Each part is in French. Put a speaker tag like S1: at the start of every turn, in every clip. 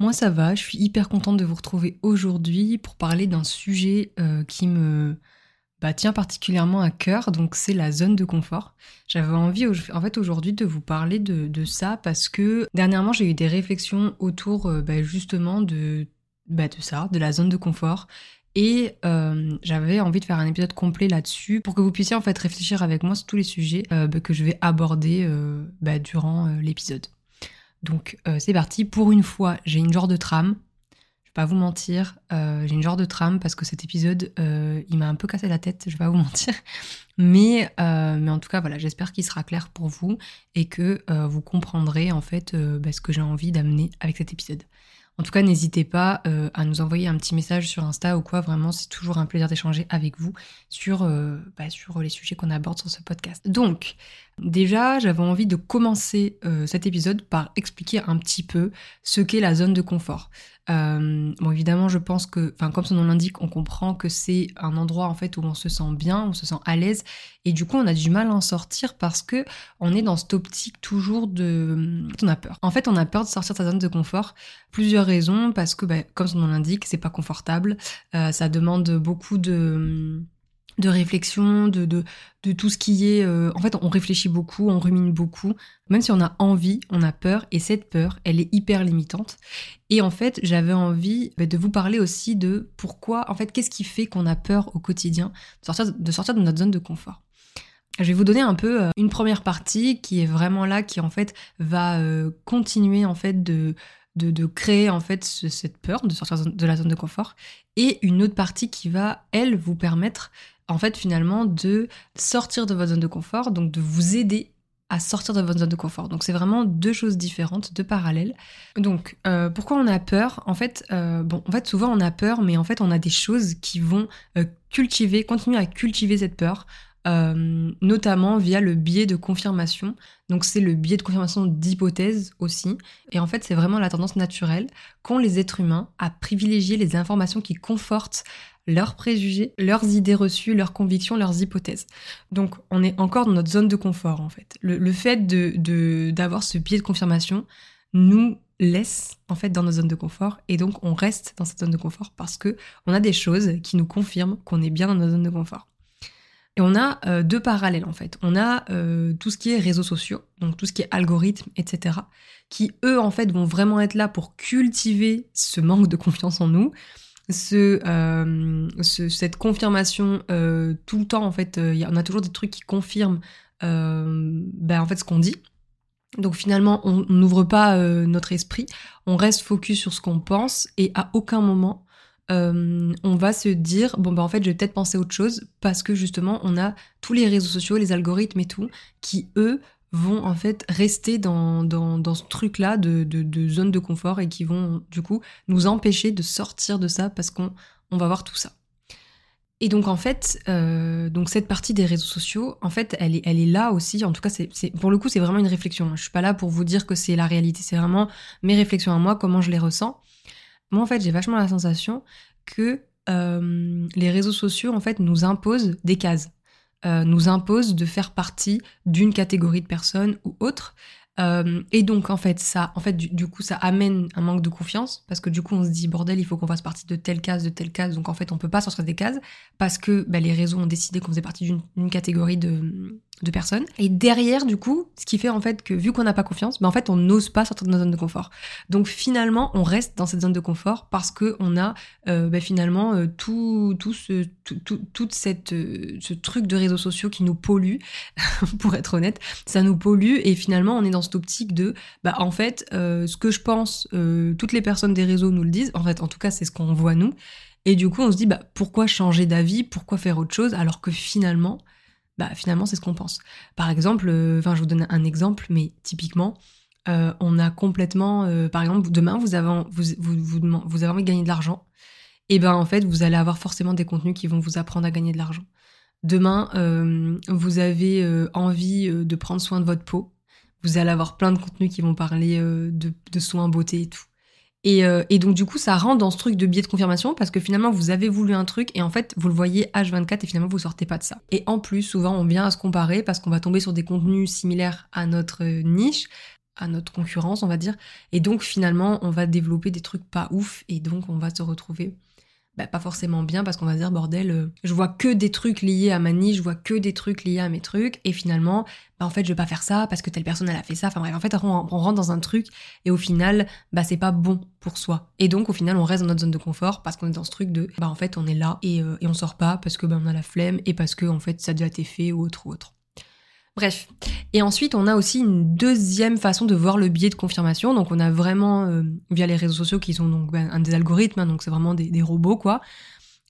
S1: Moi ça va, je suis hyper contente de vous retrouver aujourd'hui pour parler d'un sujet euh, qui me bah, tient particulièrement à cœur, donc c'est la zone de confort. J'avais envie en fait aujourd'hui de vous parler de, ça parce que dernièrement j'ai eu des réflexions autour euh, bah, justement de, bah, de ça, de la zone de confort. Et euh, j'avais envie de faire un épisode complet là-dessus pour que vous puissiez en fait réfléchir avec moi sur tous les sujets que je vais aborder durant l'épisode. Donc euh, c'est parti, pour une fois j'ai une genre de trame, je vais pas vous mentir, euh, j'ai une genre de trame parce que cet épisode euh, il m'a un peu cassé la tête, je vais pas vous mentir, mais, en tout cas voilà, j'espère qu'il sera clair pour vous et que vous comprendrez en fait bah, ce que j'ai envie d'amener avec cet épisode. En tout cas, n'hésitez pas à nous envoyer un petit message sur Insta ou quoi. Vraiment, c'est toujours un plaisir d'échanger avec vous sur, bah, sur les sujets qu'on aborde sur ce podcast. Donc, Déjà, j'avais envie de commencer euh, cet épisode par expliquer un petit peu ce qu'est la zone de confort. Euh, bon, évidemment, je pense que, enfin, comme son nom l'indique, on comprend que c'est un endroit en fait où on se sent bien, on se sent à l'aise, et du coup, on a du mal à en sortir parce que on est dans cette optique toujours de, on a peur. En fait, on a peur de sortir de sa zone de confort. Plusieurs raisons, parce que, bah, comme son nom l'indique, c'est pas confortable, euh, ça demande beaucoup de de réflexion, de, de, de, tout ce qui est... Euh, en fait, on réfléchit beaucoup, on rumine beaucoup. Même si on a envie, on a peur. Et cette peur, elle est hyper limitante. Et en fait, j'avais envie bah, de vous parler aussi de pourquoi... En fait, qu'est-ce qui fait qu'on a peur au quotidien de sortir de, sortir de notre zone de confort je vais vous donner un peu euh, une première partie qui est vraiment là, qui en fait va continuer en fait de, de, créer en fait cette peur de sortir de la zone de confort et une autre partie qui va elle vous permettre en fait finalement de sortir de votre zone de confort, donc de vous aider à sortir de votre zone de confort. Donc c'est vraiment deux choses différentes, deux parallèles. Donc euh, pourquoi on a peur? En fait, euh, bon, en fait souvent on a peur, mais en fait on a des choses qui vont euh, cultiver, continuer à cultiver cette peur. Notamment via le biais de confirmation. Donc c'est le biais de confirmation d'hypothèse aussi. Et en fait c'est vraiment la tendance naturelle qu'ont les êtres humains à privilégier les informations qui confortent leurs préjugés, leurs idées reçues, leurs convictions, leurs hypothèses. Donc on est encore dans notre zone de confort en fait. Le, fait de d'avoir ce biais de confirmation nous laisse en fait dans nos zones de confort et donc on reste dans cette zone de confort parce que on a des choses qui nous confirment qu'on est bien dans notre zone de confort. Et on a euh, deux parallèles en fait. On a euh, tout ce qui est réseaux sociaux, donc tout ce qui est algorithmes, etc., qui eux en fait vont vraiment être là pour cultiver ce manque de confiance en nous euh, ce, cette confirmation euh, tout le temps en fait euh, on a toujours des trucs qui confirment ben, en fait ce qu'on dit donc finalement on n'ouvre pas notre esprit on reste focus sur ce qu'on pense et à aucun moment on va se dire bon ben en fait je vais peut-être penser autre chose parce que justement on a tous les réseaux sociaux les algorithmes et tout qui eux vont en fait rester dans, dans, ce truc-là de, de, zone de confort et qui vont du coup nous empêcher de sortir de ça parce qu'on on va voir tout ça. Et donc en fait, euh, donc cette partie des réseaux sociaux, en fait, elle est, elle est là aussi. En tout cas, c'est, pour le coup, c'est vraiment une réflexion. Je suis pas là pour vous dire que c'est la réalité. C'est vraiment mes réflexions à moi, comment je les ressens. Moi, en fait, j'ai vachement la sensation que euh, les réseaux sociaux, en fait, nous imposent des cases. Euh, nous impose de faire partie d'une catégorie de personnes ou autre. Euh, et donc en fait ça, en fait du, coup ça amène un manque de confiance parce que du coup on se dit bordel il faut qu'on fasse partie de telle case, de telle case. Donc en fait on peut pas sortir des cases parce que bah, les réseaux ont décidé qu'on faisait partie d'une catégorie de, de personnes. Et derrière, du coup, ce qui fait en fait que vu qu'on n'a pas confiance, ben en fait on n'ose pas sortir de notre zone de confort. Donc finalement, on reste dans cette zone de confort parce que on a euh, ben, finalement euh, tout, tout ce tout, toute cette euh, ce truc de réseaux sociaux qui nous pollue, pour être honnête, ça nous pollue et finalement on est dans cette optique de bah en fait ce que je pense, toutes les personnes des réseaux nous le disent. En fait, en tout cas, c'est ce qu'on voit nous. Et du coup, on se dit bah pourquoi changer d'avis, pourquoi faire autre chose? Alors que finalement bah finalement c'est ce qu'on pense. Par exemple, euh, enfin je vous donne un exemple, mais typiquement, euh, on a complètement, euh, par exemple, demain vous avez, vous, vous, vous, avez envie de gagner de l'argent, et ben en fait vous allez avoir forcément des contenus qui vont vous apprendre à gagner de l'argent. Demain vous avez envie de prendre soin de votre peau, vous allez avoir plein de contenus qui vont parler de soins beauté et tout. Euh, et, donc du coup, ça rentre dans ce truc de biais de confirmation parce que finalement, vous avez voulu un truc et en fait, vous le voyez H24 et finalement, vous sortez pas de ça. Et en plus, souvent, on vient à se comparer parce qu'on va tomber sur des contenus similaires à notre niche, à notre concurrence, on va dire. Et donc finalement, on va développer des trucs pas ouf et donc on va se retrouver bah, pas forcément bien parce qu'on va dire bordel, euh, je vois que des trucs liés à ma niche, je vois que des trucs liés à mes trucs et finalement, bah en fait je vais pas faire ça parce que telle personne elle a fait ça. Enfin bref, en fait on, rentre dans un truc et au final, bah c'est pas bon pour soi. Et donc au final on reste dans notre zone de confort parce qu'on est dans ce truc de bah en fait on est là et, euh, et on sort pas parce que bah on a la flemme et parce que en fait ça a déjà été fait ou autre ou autre. Bref. Et ensuite, on a aussi une deuxième façon de voir le biais de confirmation. Donc, on a vraiment, euh, via les réseaux sociaux, qui sont donc ben, un des algorithmes, hein, donc c'est vraiment des, robots, quoi.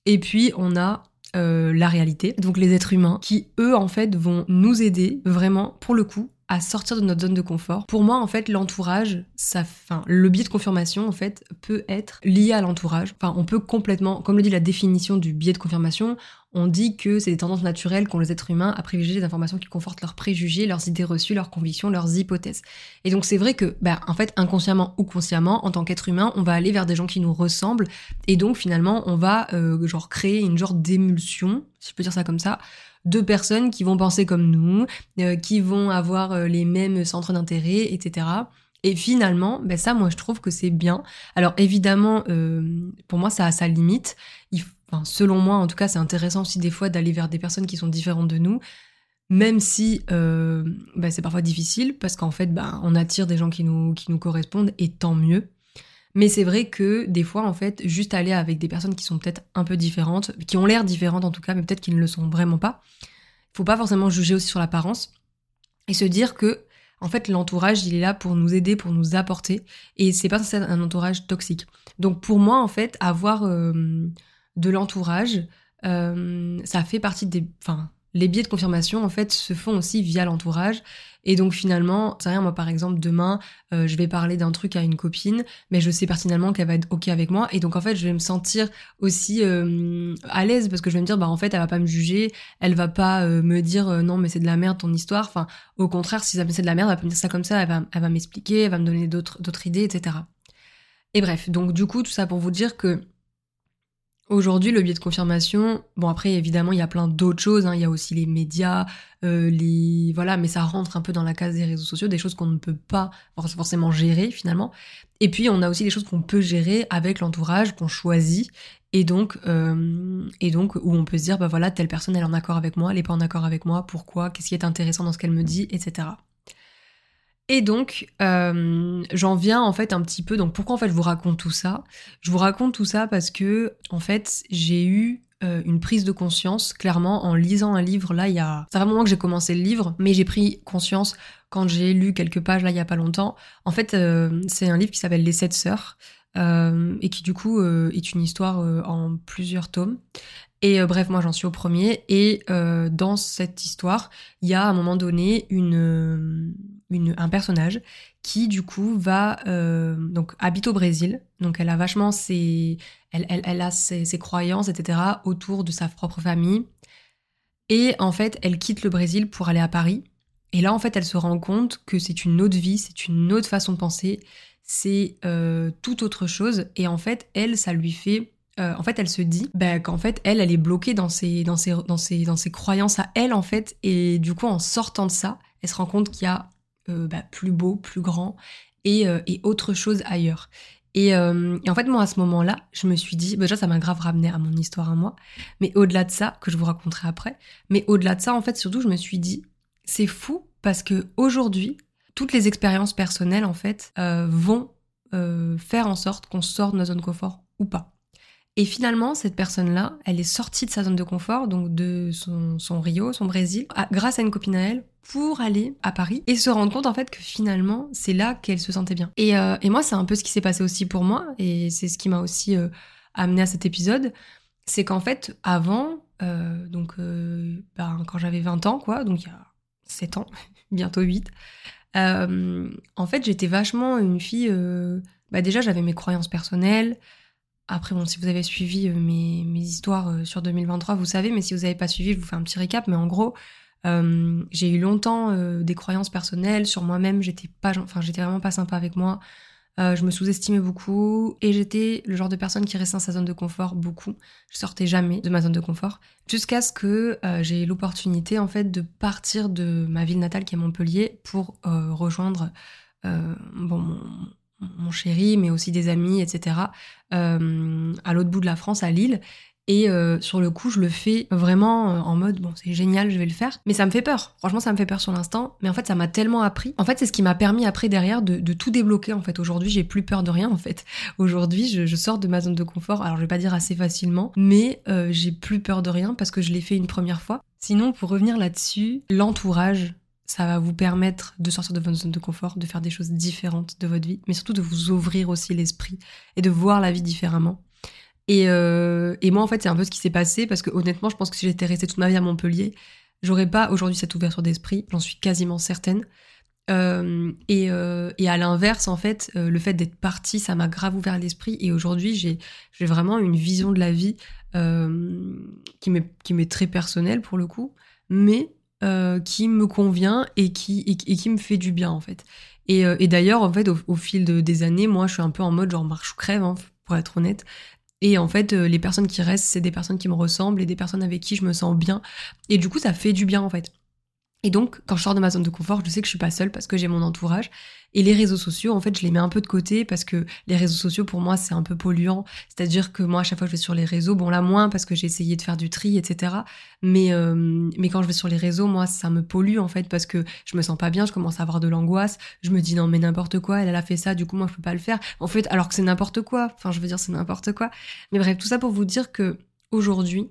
S1: Et puis, on a euh, la réalité, donc les êtres humains, qui, eux, en fait, vont nous aider vraiment, pour le coup, à sortir de notre zone de confort. Pour moi, en fait, l'entourage, ça, enfin, le biais de confirmation, en fait, peut être lié à l'entourage. Enfin, on peut complètement, comme le dit la définition du biais de confirmation, on dit que c'est des tendances naturelles qu'ont les êtres humains à privilégier des informations qui confortent leurs préjugés, leurs idées reçues, leurs convictions, leurs hypothèses. Et donc c'est vrai que, bah, en fait, inconsciemment ou consciemment, en tant qu'être humain, on va aller vers des gens qui nous ressemblent, et donc finalement, on va euh, genre créer une genre d'émulsion, si je peux dire ça comme ça, de personnes qui vont penser comme nous, euh, qui vont avoir euh, les mêmes centres d'intérêt, etc. Et finalement, ben ça, moi, je trouve que c'est bien. Alors évidemment, pour moi, ça a sa limite. Selon moi, en tout cas, c'est intéressant aussi des fois d'aller vers des personnes qui sont différentes de nous, même si euh, bah, c'est parfois difficile, parce qu'en fait, bah, on attire des gens qui nous, qui nous correspondent, et tant mieux. Mais c'est vrai que des fois, en fait, juste aller avec des personnes qui sont peut-être un peu différentes, qui ont l'air différentes en tout cas, mais peut-être qu'ils ne le sont vraiment pas, il faut pas forcément juger aussi sur l'apparence, et se dire que en fait, l'entourage, il est là pour nous aider, pour nous apporter, et c'est pas un entourage toxique. Donc pour moi, en fait, avoir euh, de l'entourage. Euh, ça fait partie des. Enfin, les biais de confirmation, en fait, se font aussi via l'entourage. Et donc, finalement, c'est rien, moi, par exemple, demain, euh, je vais parler d'un truc à une copine, mais je sais pertinemment qu'elle va être OK avec moi. Et donc, en fait, je vais me sentir aussi euh, à l'aise parce que je vais me dire, bah, en fait, elle va pas me juger, elle va pas me dire, non, mais c'est de la merde ton histoire. Enfin, au contraire, si c'est de la merde, elle va me dire ça comme ça, elle va, elle va m'expliquer, elle va me donner d'autres idées, etc. Et bref, donc, du coup, tout ça pour vous dire que Aujourd'hui, le biais de confirmation, bon après évidemment il y a plein d'autres choses, hein. il y a aussi les médias, euh, les voilà, mais ça rentre un peu dans la case des réseaux sociaux, des choses qu'on ne peut pas forcément gérer finalement. Et puis on a aussi des choses qu'on peut gérer avec l'entourage qu'on choisit, et donc euh, et donc où on peut se dire bah voilà telle personne elle est en accord avec moi, elle est pas en accord avec moi, pourquoi, qu'est-ce qui est intéressant dans ce qu'elle me dit, etc. Et donc, euh, j'en viens en fait un petit peu. Donc, pourquoi en fait je vous raconte tout ça? Je vous raconte tout ça parce que en fait, j'ai eu euh, une prise de conscience clairement en lisant un livre. Là, il y a, c'est un moment que j'ai commencé le livre, mais j'ai pris conscience quand j'ai lu quelques pages là il y a pas longtemps. En fait, euh, c'est un livre qui s'appelle Les Sept Sœurs. et qui du coup est une histoire en plusieurs tomes. Et bref, moi j'en suis au premier. Et dans cette histoire, il y a à un moment donné une, un personnage qui du coup va euh, donc habite au Brésil. Donc elle a vachement ses elle, elle, a ses, croyances etc autour de sa propre famille. Et en fait elle quitte le Brésil pour aller à Paris. Et là en fait elle se rend compte que c'est une autre vie c'est une autre façon de penser c'est euh, tout autre chose. Et en fait elle ça lui fait euh, en fait, elle se dit bah, qu'en fait, elle, elle est bloquée dans ses, dans, ses, dans, ses, dans ses croyances à elle, en fait. Et du coup, en sortant de ça, elle se rend compte qu'il y a euh, bah, plus beau, plus grand euh, et, autre chose ailleurs. Et, en fait, moi, à ce moment-là, je me suis dit, bah, déjà, ça m'a grave ramené à mon histoire à moi, mais au-delà de ça, que je vous raconterai après, mais au-delà de ça, en fait, surtout, je me suis dit, c'est fou parce que aujourd'hui, toutes les expériences personnelles en fait vont faire en sorte qu'on sorte de notre zone confort ou pas. Et finalement, cette personne-là, elle est sortie de sa zone de confort, donc de son, Rio, son Brésil, grâce à une copine à elle, pour aller à Paris et se rendre compte en fait que finalement, c'est là qu'elle se sentait bien. Et, euh, moi, c'est un peu ce qui s'est passé aussi pour moi, et c'est ce qui m'a aussi euh, amené à cet épisode, c'est qu'en fait, avant, euh, donc ben, quand j'avais 20 ans, quoi, donc il y a 7 ans, bientôt 8, en fait, j'étais vachement une fille... bah déjà, j'avais mes croyances personnelles, après, bon, si vous avez suivi euh, mes, histoires euh, sur 2023, vous savez, mais si vous n'avez pas suivi, je vous fais un petit récap. Mais en gros, euh, j'ai eu longtemps des croyances personnelles sur moi-même. J'étais pas, enfin, j'étais vraiment pas sympa avec moi. je me sous-estimais beaucoup et j'étais le genre de personne qui restait dans sa zone de confort beaucoup. Je sortais jamais de ma zone de confort jusqu'à ce que j'ai l'opportunité en fait de partir de ma ville natale qui est Montpellier pour rejoindre bon, mon, mon chéri, mais aussi des amis, etc., euh, à l'autre bout de la France, à Lille. Et euh, sur le coup, je le fais vraiment euh, en mode bon, c'est génial, je vais le faire. Mais ça me fait peur. Franchement, ça me fait peur sur l'instant. Mais en fait, ça m'a tellement appris. En fait, c'est ce qui m'a permis après derrière de, tout débloquer. En fait, aujourd'hui, j'ai plus peur de rien. En fait, aujourd'hui, je, sors de ma zone de confort. Alors, je vais pas dire assez facilement, mais j'ai plus peur de rien parce que je l'ai fait une première fois. Sinon, pour revenir là-dessus, l'entourage, ça va vous permettre de sortir de votre zone de confort, de faire des choses différentes de votre vie, mais surtout de vous ouvrir aussi l'esprit et de voir la vie différemment. Et, euh, et moi, en fait, c'est un peu ce qui s'est passé parce que honnêtement, je pense que si j'étais restée toute ma vie à Montpellier, j'aurais pas aujourd'hui cette ouverture d'esprit, j'en suis quasiment certaine. Euh, et, euh, et, à l'inverse, en fait, euh, le fait d'être partie, ça m'a grave ouvert l'esprit. Et aujourd'hui, j'ai, vraiment une vision de la vie euh, qui qui m'est très personnelle pour le coup, mais euh, qui me convient et qui, et, qui me fait du bien en fait. Et, euh, et d'ailleurs, en fait, au, fil de, des années, moi, je suis un peu en mode genre marche crève, hein, pour être honnête. Et en fait, euh, les personnes qui restent, c'est des personnes qui me ressemblent et des personnes avec qui je me sens bien. Et du coup, ça fait du bien en fait. Et donc, quand je sors de ma zone de confort, je sais que je suis pas seule parce que j'ai mon entourage. Et les réseaux sociaux, en fait, je les mets un peu de côté parce que les réseaux sociaux, pour moi, c'est un peu polluant. C'est-à-dire que moi, à chaque fois que je vais sur les réseaux, bon là moins parce que j'ai essayé de faire du tri, etc. Mais euh, mais quand je vais sur les réseaux, moi, ça me pollue en fait parce que je me sens pas bien, je commence à avoir de l'angoisse. Je me dis non mais n'importe quoi, elle, elle a fait ça, du coup moi je peux pas le faire. En fait, alors que c'est n'importe quoi. Enfin, je veux dire c'est n'importe quoi. Mais bref, tout ça pour vous dire que aujourd'hui,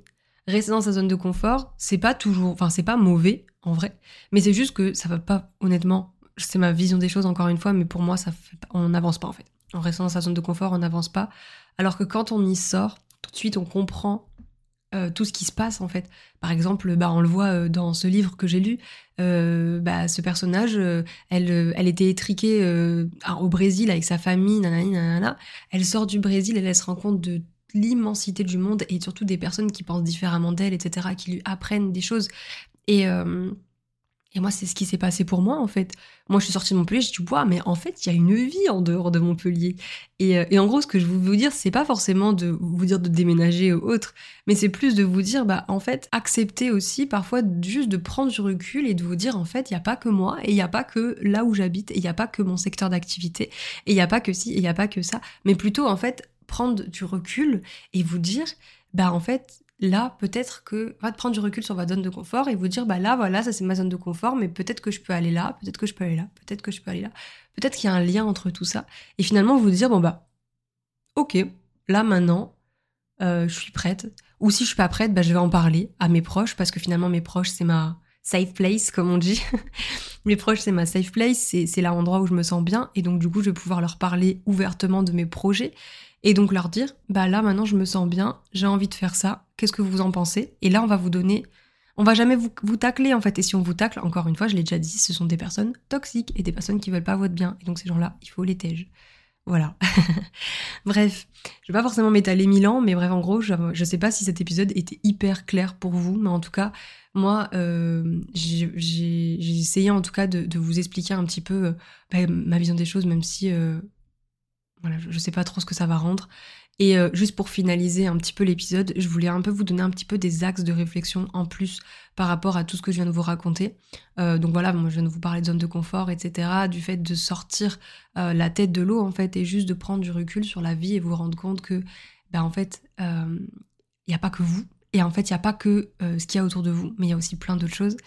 S1: rester dans sa zone de confort, c'est pas toujours, enfin c'est pas mauvais en vrai, mais c'est juste que ça va pas honnêtement c'est ma vision des choses encore une fois, mais pour moi, ça fait on n'avance pas en fait. En restant dans sa zone de confort, on n'avance pas. Alors que quand on y sort, tout de suite, on comprend euh, tout ce qui se passe en fait. Par exemple, bah, on le voit euh, dans ce livre que j'ai lu, euh, bah, ce personnage, elle, elle était étriquée au Brésil avec sa famille, nanani, nanana. Elle sort du Brésil, elle, elle se rend compte de l'immensité du monde et surtout des personnes qui pensent différemment d'elle, etc., qui lui apprennent des choses. Et, et moi, c'est ce qui s'est passé pour moi, en fait. Moi, je suis sortie de Montpellier, j'ai dit, mais en fait, il y a une vie en dehors de Montpellier. Et, euh, et en gros, ce que je veux vous dire, c'est pas forcément de vous dire de déménager ou autre, mais c'est plus de vous dire, bah, en fait, accepter aussi parfois juste de prendre du recul et de vous dire, en fait, il n'y a pas que moi, et il n'y a pas que là où j'habite, et il n'y a pas que mon secteur d'activité, et il n'y a pas que ci, et il n'y a pas que ça, mais plutôt, en fait, prendre du recul et vous dire, bah, en fait, là, peut-être que, va prendre du recul sur votre zone de confort et vous dire, bah là, voilà, ça c'est ma zone de confort, mais peut-être que je peux aller là, peut-être que je peux aller là, peut-être que je peux aller là. Peut-être qu'il y a un lien entre tout ça. Et finalement, vous dire, bon bah, ok, là maintenant, euh, je suis prête. Ou si je suis pas prête, bah, je vais en parler à mes proches, parce que finalement, mes proches, c'est ma safe place, comme on dit. mes proches, c'est ma safe place, c'est l'endroit où je me sens bien. Et donc, du coup, je vais pouvoir leur parler ouvertement de mes projets et donc leur dire bah là maintenant je me sens bien, j'ai envie de faire ça, qu'est-ce que vous en pensez? Et là on va vous donner on va jamais vous, vous tacler en fait et si on vous tacle encore une fois, je l'ai déjà dit, ce sont des personnes toxiques et des personnes qui veulent pas votre bien et donc ces gens-là, il faut les tège. Voilà. bref, je vais pas forcément m'étaler mille ans, mais bref, en gros, je, je sais pas si cet épisode était hyper clair pour vous, mais en tout cas, moi, euh, j'ai essayé en tout cas de, vous expliquer un petit peu euh, bah, ma vision des choses, même si euh, je, sais pas trop ce que ça va rendre. Et euh, juste pour finaliser un petit peu l'épisode, je voulais un peu vous donner un petit peu des axes de réflexion en plus par rapport à tout ce que je viens de vous raconter. Euh, donc voilà, moi je viens de vous parler de zone de confort, etc., du fait de sortir euh, la tête de l'eau en fait et juste de prendre du recul sur la vie et vous rendre compte que, ben en fait, il n'y a pas que vous et en fait il n'y a pas que ce qu'il y a autour de vous, mais il y a aussi plein d'autres choses.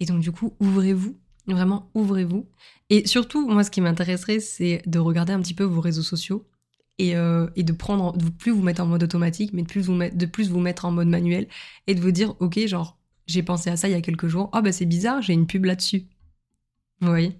S1: Et donc du coup, ouvrez-vous, vraiment ouvrez-vous. Et surtout, moi, ce qui m'intéresserait, c'est de regarder un petit peu vos réseaux sociaux et, euh, et, de prendre, de plus vous mettre en mode automatique, mais de plus, vous mettre, de plus vous mettre en mode manuel et de vous dire, ok, genre, j'ai pensé à ça il y a quelques jours, oh bah c'est bizarre, j'ai une pub là-dessus. Vous voyez?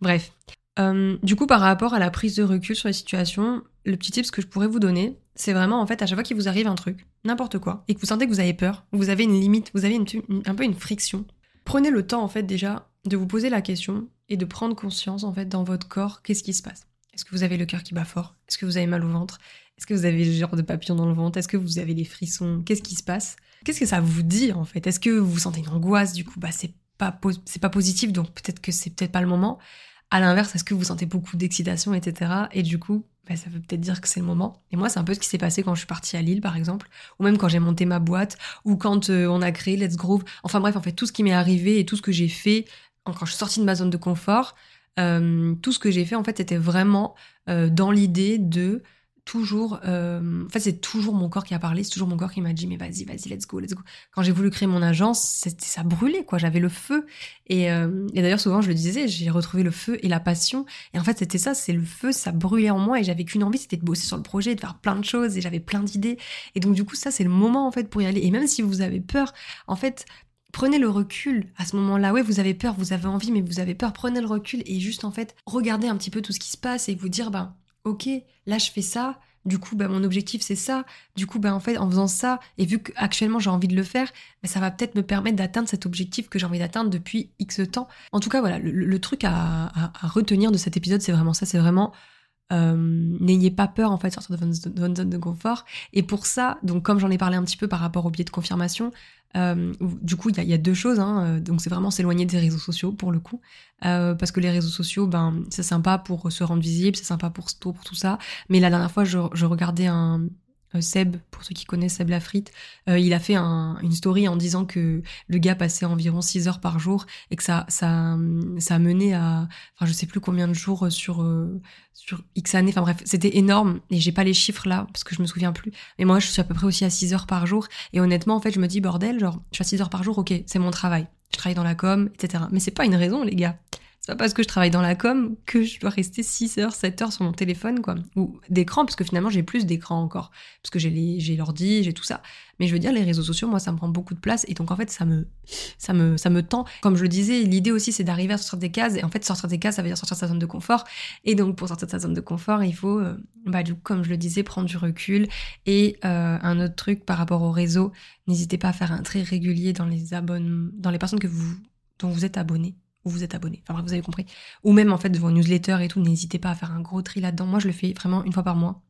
S1: Bref. Euh, du coup, par rapport à la prise de recul sur les situations, le petit tip que je pourrais vous donner, c'est vraiment en fait à chaque fois qu'il vous arrive un truc, n'importe quoi, et que vous sentez que vous avez peur, vous avez une limite, vous avez un peu une friction, prenez le temps en fait déjà de vous poser la question et de prendre conscience en fait dans votre corps qu'est-ce qui se passe. Est-ce que vous avez le cœur qui bat fort? Est-ce que vous avez mal au ventre? Est-ce que vous avez le genre de papillon dans le ventre? Est-ce que vous avez les frissons? Qu'est-ce qui se passe? Qu'est-ce que ça vous dit en fait? Est-ce que vous sentez une angoisse Du coup, bah c'est pas pas positif, donc peut-être que c'est peut-être pas le moment. À l'inverse, est-ce que vous sentez beaucoup d'excitation, etc. Et du coup, bah, ça veut peut-être dire que c'est le moment. Et moi, c'est un peu ce qui s'est passé quand je suis partie à Lille, par exemple, ou même quand j'ai monté ma boîte, ou quand euh, on a créé Let's Groove. Enfin bref, en fait, tout ce qui m'est arrivé et tout ce que j'ai fait quand je suis sortie de ma zone de confort, euh, tout ce que j'ai fait, en fait, c'était vraiment euh, dans l'idée de toujours. Euh, en fait, c'est toujours mon corps qui a parlé, c'est toujours mon corps qui m'a dit mais vas-y, vas-y, let's go, let's go. Quand j'ai voulu créer mon agence, c'était ça brûlait quoi. J'avais le feu et, et d'ailleurs souvent je le disais, j'ai retrouvé le feu et la passion. Et en fait, c'était ça, c'est le feu, ça brûlait en moi et j'avais qu'une envie, c'était de bosser sur le projet, de faire plein de choses et j'avais plein d'idées. Et donc du coup, ça c'est le moment en fait pour y aller. Et même si vous avez peur, en fait, Prenez le recul à ce moment-là. Ouais, vous avez peur, vous avez envie, mais vous avez peur. Prenez le recul et juste en fait, regardez un petit peu tout ce qui se passe et vous dire, bah, ok, là je fais ça. Du coup, bah, mon objectif c'est ça. Du coup, bah, en fait, en faisant ça, et vu qu'actuellement j'ai envie de le faire, ça va peut-être me permettre d'atteindre cet objectif que j'ai envie d'atteindre depuis X temps. En tout cas, voilà, le, truc à, retenir de cet épisode, c'est vraiment ça. C'est vraiment euh, n'ayez pas peur en fait de sortir de votre, zone de confort. Et pour ça, donc comme j'en ai parlé un petit peu par rapport au biais de confirmation, euh, du coup, il y, a deux choses. Hein, euh, donc, c'est vraiment s'éloigner des réseaux sociaux pour le coup, euh, parce que les réseaux sociaux, ben, c'est sympa pour se rendre visible, c'est sympa pour pour tout ça. Mais la dernière fois, je, je regardais un, Seb, pour ceux qui connaissent Seb Lafrite, euh, il a fait une story en disant que le gars passait environ 6 heures par jour et que ça, ça, ça menait à, enfin, je sais plus combien de jours sur, euh, sur X années. Enfin bref, c'était énorme et j'ai pas les chiffres là parce que je me souviens plus. Mais moi, je suis à peu près aussi à 6 heures par jour et honnêtement, en fait, je me dis, bordel, genre, je suis à 6 heures par jour, ok, c'est mon travail. Je travaille dans la com, etc. Mais c'est pas une raison, les gars. C'est pas parce que je travaille dans la com que je dois rester 6 heures, 7 heures sur mon téléphone, quoi. Ou d'écran, parce que finalement, j'ai plus d'écran encore. Parce que j'ai l'ordi, j'ai tout ça. Mais je veux dire, les réseaux sociaux, moi, ça me prend beaucoup de place. Et donc, en fait, ça me, ça me, ça me tend. Comme je le disais, l'idée aussi, c'est d'arriver à sortir des cases. Et en fait, sortir des cases, ça veut dire sortir de sa zone de confort. Et donc, pour sortir de sa zone de confort, il faut, euh, bah, du coup, comme je le disais, prendre du recul. Et euh, un autre truc par rapport au réseau, n'hésitez pas à faire un tri régulier dans les abonnements, dans les personnes que vous, dont vous êtes abonné ou vous êtes abonné. Enfin vous avez compris. Ou même en fait de vos newsletters et tout, n'hésitez pas à faire un gros tri là-dedans. Moi, je le fais vraiment une fois par mois.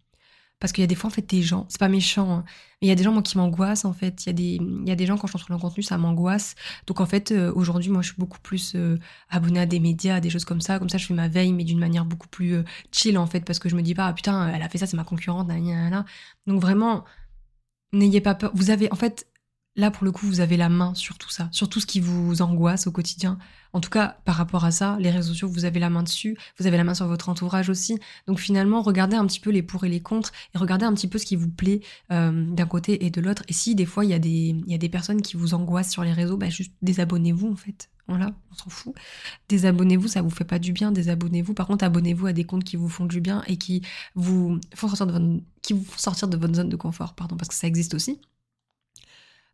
S1: Parce qu'il y a des fois, en fait, des gens, c'est pas méchant, hein, mais il y a des gens, moi, qui m'angoissent, en fait. Il y, a des, il y a des gens, quand je sur le contenu, ça m'angoisse. Donc, en fait, euh, aujourd'hui, moi, je suis beaucoup plus euh, abonnée à des médias, à des choses comme ça. Comme ça, je fais ma veille, mais d'une manière beaucoup plus euh, chill, en fait, parce que je me dis pas, ah, putain, elle a fait ça, c'est ma concurrente, là, Donc, vraiment, n'ayez pas peur. Vous avez, en fait, là, pour le coup, vous avez la main sur tout ça, sur tout ce qui vous angoisse au quotidien. En tout cas, par rapport à ça, les réseaux sociaux, vous avez la main dessus, vous avez la main sur votre entourage aussi. Donc finalement, regardez un petit peu les pour et les contre et regardez un petit peu ce qui vous plaît euh, d'un côté et de l'autre. Et si des fois, il y, a des, personnes qui vous angoissent sur les réseaux, bah juste désabonnez-vous en fait. Voilà, on s'en fout. Désabonnez-vous, ça vous fait pas du bien, désabonnez-vous. Par contre, abonnez-vous à des comptes qui vous font du bien et qui vous font sortir de votre, qui vous font sortir de votre zone de confort, pardon, parce que ça existe aussi.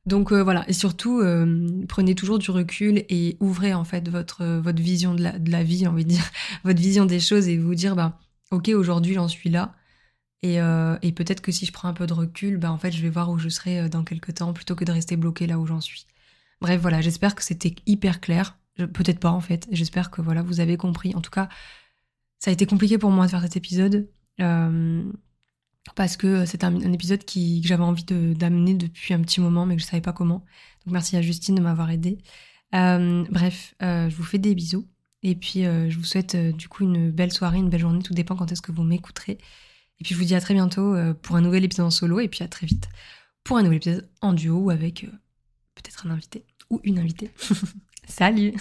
S1: Donc euh, voilà, et surtout euh, prenez toujours du recul et ouvrez en fait votre euh, vision de la, vie, envie de dire, votre vision des choses et vous dire bah ok aujourd'hui j'en suis là et, et peut-être que si je prends un peu de recul, bah en fait je vais voir où je serai dans quelques temps plutôt que de rester bloqué là où j'en suis. Bref voilà, j'espère que c'était hyper clair. Peut-être pas en fait. J'espère que voilà vous avez compris. En tout cas, ça a été compliqué pour moi de faire cet épisode parce que c'est un, épisode qui, que j'avais envie d'amener depuis un petit moment, mais que je savais pas comment. Donc merci à Justine de m'avoir aidé. Euh, bref, euh, je vous fais des bisous. Et puis euh, je vous souhaite du coup une belle soirée, une belle journée, tout dépend quand est-ce que vous m'écouterez. Et puis je vous dis à très bientôt pour un nouvel épisode en solo, et puis à très vite pour un nouvel épisode en duo ou avec peut-être un invité ou une invitée. Salut